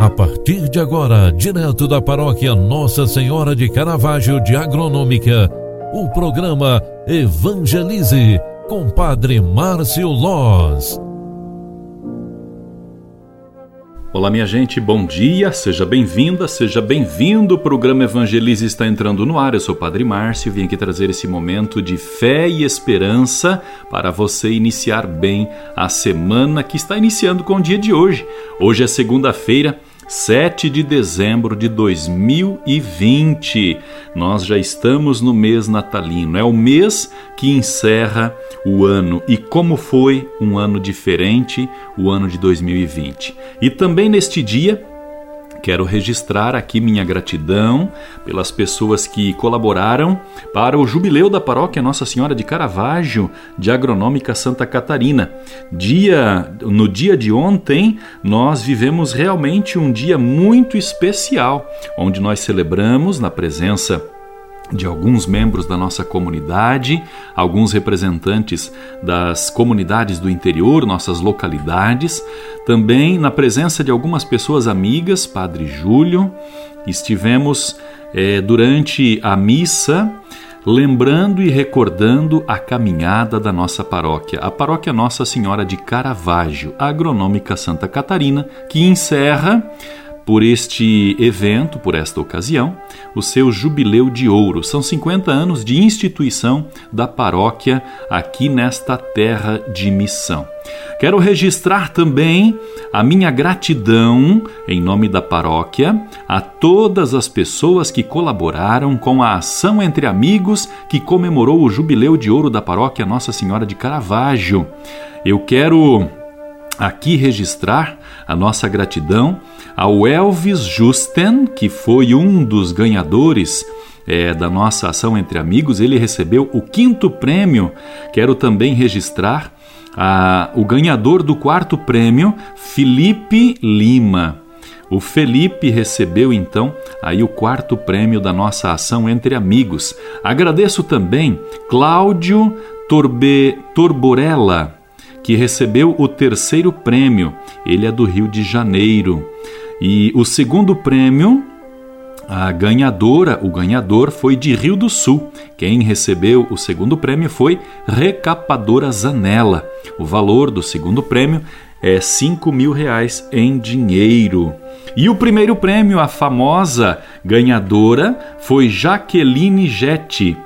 A partir de agora, direto da paróquia Nossa Senhora de Caravaggio de Agronômica, o programa Evangelize com Padre Márcio Loz. Olá, minha gente, bom dia, seja bem-vinda, seja bem-vindo. O programa Evangelize está entrando no ar. Eu sou o Padre Márcio e vim aqui trazer esse momento de fé e esperança para você iniciar bem a semana que está iniciando com o dia de hoje. Hoje é segunda-feira 7 de dezembro de 2020. Nós já estamos no mês natalino, é o mês que encerra o ano. E como foi um ano diferente, o ano de 2020. E também neste dia, Quero registrar aqui minha gratidão pelas pessoas que colaboraram para o jubileu da paróquia Nossa Senhora de Caravaggio, de Agronômica Santa Catarina. Dia, no dia de ontem, nós vivemos realmente um dia muito especial, onde nós celebramos na presença de alguns membros da nossa comunidade, alguns representantes das comunidades do interior, nossas localidades, também na presença de algumas pessoas amigas, Padre Júlio, estivemos é, durante a missa lembrando e recordando a caminhada da nossa paróquia, a paróquia Nossa Senhora de Caravaggio, agronômica Santa Catarina, que encerra por este evento, por esta ocasião, o seu jubileu de ouro. São 50 anos de instituição da paróquia aqui nesta terra de missão. Quero registrar também a minha gratidão, em nome da paróquia, a todas as pessoas que colaboraram com a ação entre amigos que comemorou o jubileu de ouro da paróquia Nossa Senhora de Caravaggio. Eu quero aqui registrar a nossa gratidão ao Elvis Justen, que foi um dos ganhadores é, da nossa ação entre amigos. Ele recebeu o quinto prêmio. Quero também registrar a, o ganhador do quarto prêmio, Felipe Lima. O Felipe recebeu então aí o quarto prêmio da nossa ação entre amigos. Agradeço também Cláudio Torbe, Torborella, que recebeu o terceiro prêmio. Ele é do Rio de Janeiro. E o segundo prêmio, a ganhadora, o ganhador foi de Rio do Sul. Quem recebeu o segundo prêmio foi Recapadora Zanella. O valor do segundo prêmio é 5 mil reais em dinheiro. E o primeiro prêmio, a famosa ganhadora, foi Jaqueline Jetti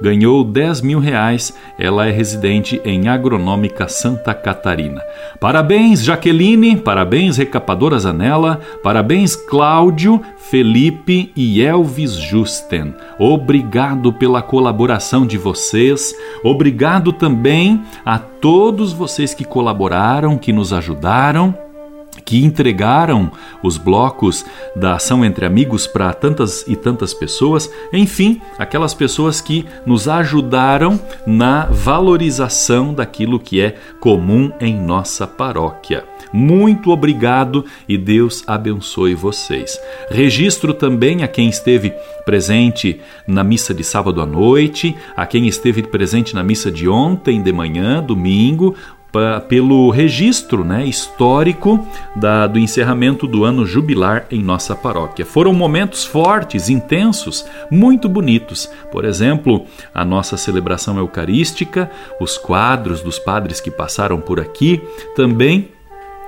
ganhou 10 mil reais. Ela é residente em Agronômica Santa Catarina. Parabéns, Jaqueline, parabéns, Recapadora Zanella, parabéns, Cláudio, Felipe e Elvis Justen. Obrigado pela colaboração de vocês. Obrigado também a todos vocês que colaboraram, que nos ajudaram que entregaram os blocos da ação entre amigos para tantas e tantas pessoas, enfim, aquelas pessoas que nos ajudaram na valorização daquilo que é comum em nossa paróquia. Muito obrigado e Deus abençoe vocês. Registro também a quem esteve presente na missa de sábado à noite, a quem esteve presente na missa de ontem de manhã, domingo, pelo registro né, histórico da, do encerramento do ano jubilar em nossa paróquia. Foram momentos fortes, intensos, muito bonitos. Por exemplo, a nossa celebração eucarística, os quadros dos padres que passaram por aqui, também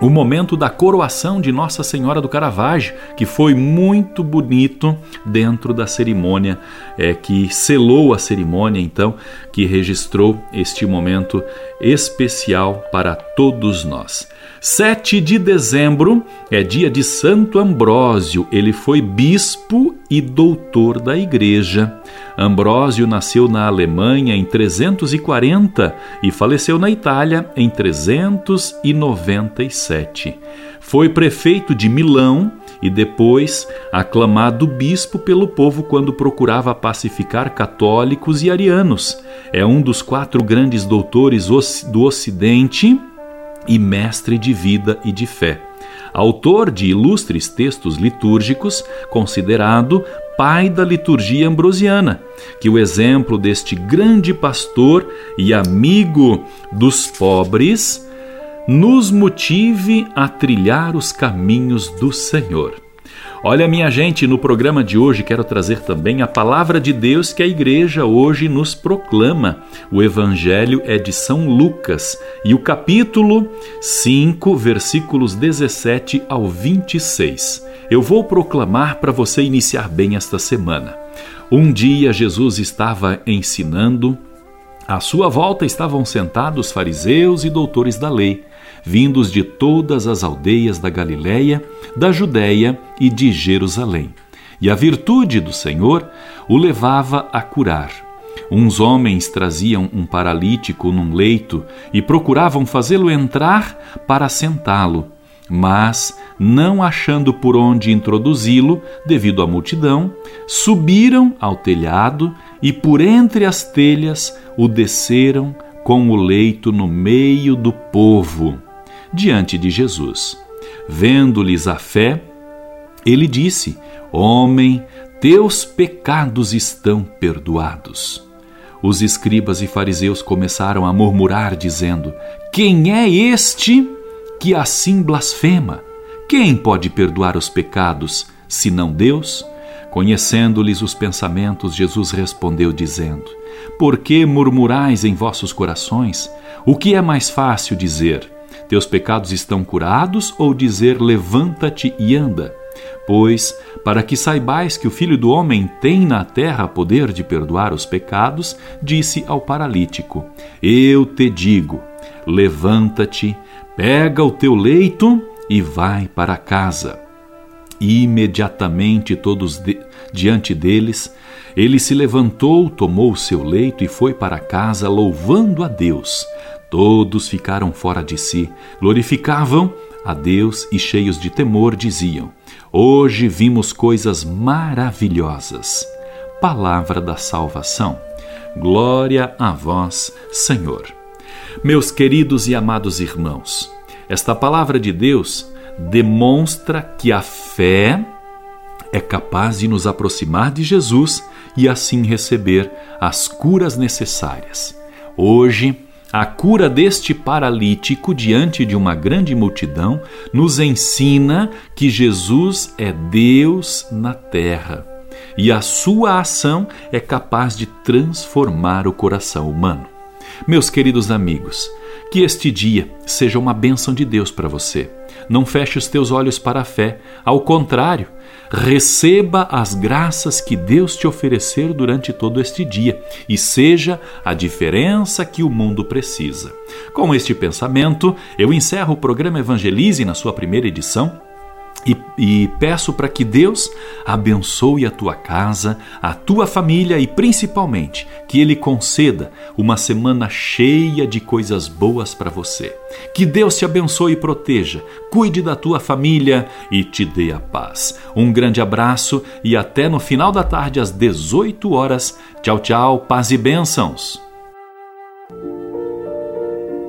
o momento da coroação de Nossa Senhora do Caravaggio, que foi muito bonito dentro da cerimônia, é, que selou a cerimônia, então, que registrou este momento especial para todos nós. 7 de dezembro é dia de Santo Ambrósio, ele foi bispo e doutor da Igreja. Ambrósio nasceu na Alemanha em 340 e faleceu na Itália em 397. Foi prefeito de Milão e depois aclamado bispo pelo povo quando procurava pacificar católicos e arianos. É um dos quatro grandes doutores do Ocidente e mestre de vida e de fé. Autor de ilustres textos litúrgicos, considerado pai da liturgia ambrosiana, que o exemplo deste grande pastor e amigo dos pobres nos motive a trilhar os caminhos do Senhor. Olha, minha gente, no programa de hoje quero trazer também a palavra de Deus que a igreja hoje nos proclama. O evangelho é de São Lucas e o capítulo 5, versículos 17 ao 26. Eu vou proclamar para você iniciar bem esta semana. Um dia Jesus estava ensinando, à sua volta estavam sentados fariseus e doutores da lei vindos de todas as aldeias da Galiléia, da Judéia e de Jerusalém. E a virtude do Senhor o levava a curar. Uns homens traziam um paralítico num leito e procuravam fazê-lo entrar para sentá-lo, mas, não achando por onde introduzi-lo, devido à multidão, subiram ao telhado e por entre as telhas o desceram com o leito no meio do povo diante de Jesus. Vendo-lhes a fé, ele disse: Homem, teus pecados estão perdoados. Os escribas e fariseus começaram a murmurar, dizendo: Quem é este que assim blasfema? Quem pode perdoar os pecados, senão Deus? Conhecendo-lhes os pensamentos, Jesus respondeu, dizendo: Por que murmurais em vossos corações? O que é mais fácil dizer? Teus pecados estão curados, ou dizer levanta-te e anda? Pois, para que saibais que o Filho do Homem tem na terra poder de perdoar os pecados, disse ao paralítico: Eu te digo, levanta-te, pega o teu leito e vai para casa. imediatamente todos de, diante deles, ele se levantou, tomou o seu leito e foi para casa, louvando a Deus. Todos ficaram fora de si, glorificavam a Deus e, cheios de temor, diziam: Hoje vimos coisas maravilhosas. Palavra da salvação. Glória a vós, Senhor. Meus queridos e amados irmãos, esta palavra de Deus demonstra que a fé é capaz de nos aproximar de Jesus e assim receber as curas necessárias. Hoje, a cura deste paralítico diante de uma grande multidão nos ensina que Jesus é Deus na terra e a sua ação é capaz de transformar o coração humano. Meus queridos amigos, que este dia seja uma bênção de Deus para você. Não feche os teus olhos para a fé, ao contrário, receba as graças que Deus te oferecer durante todo este dia e seja a diferença que o mundo precisa. Com este pensamento, eu encerro o programa Evangelize na sua primeira edição e, e, peço para que Deus abençoe a tua casa, a tua família e principalmente que Ele conceda uma semana cheia de coisas boas para você. Que Deus te abençoe e proteja, cuide da tua família e te dê a paz. Um grande abraço e até no final da tarde às 18 horas. Tchau, tchau, paz e bênçãos.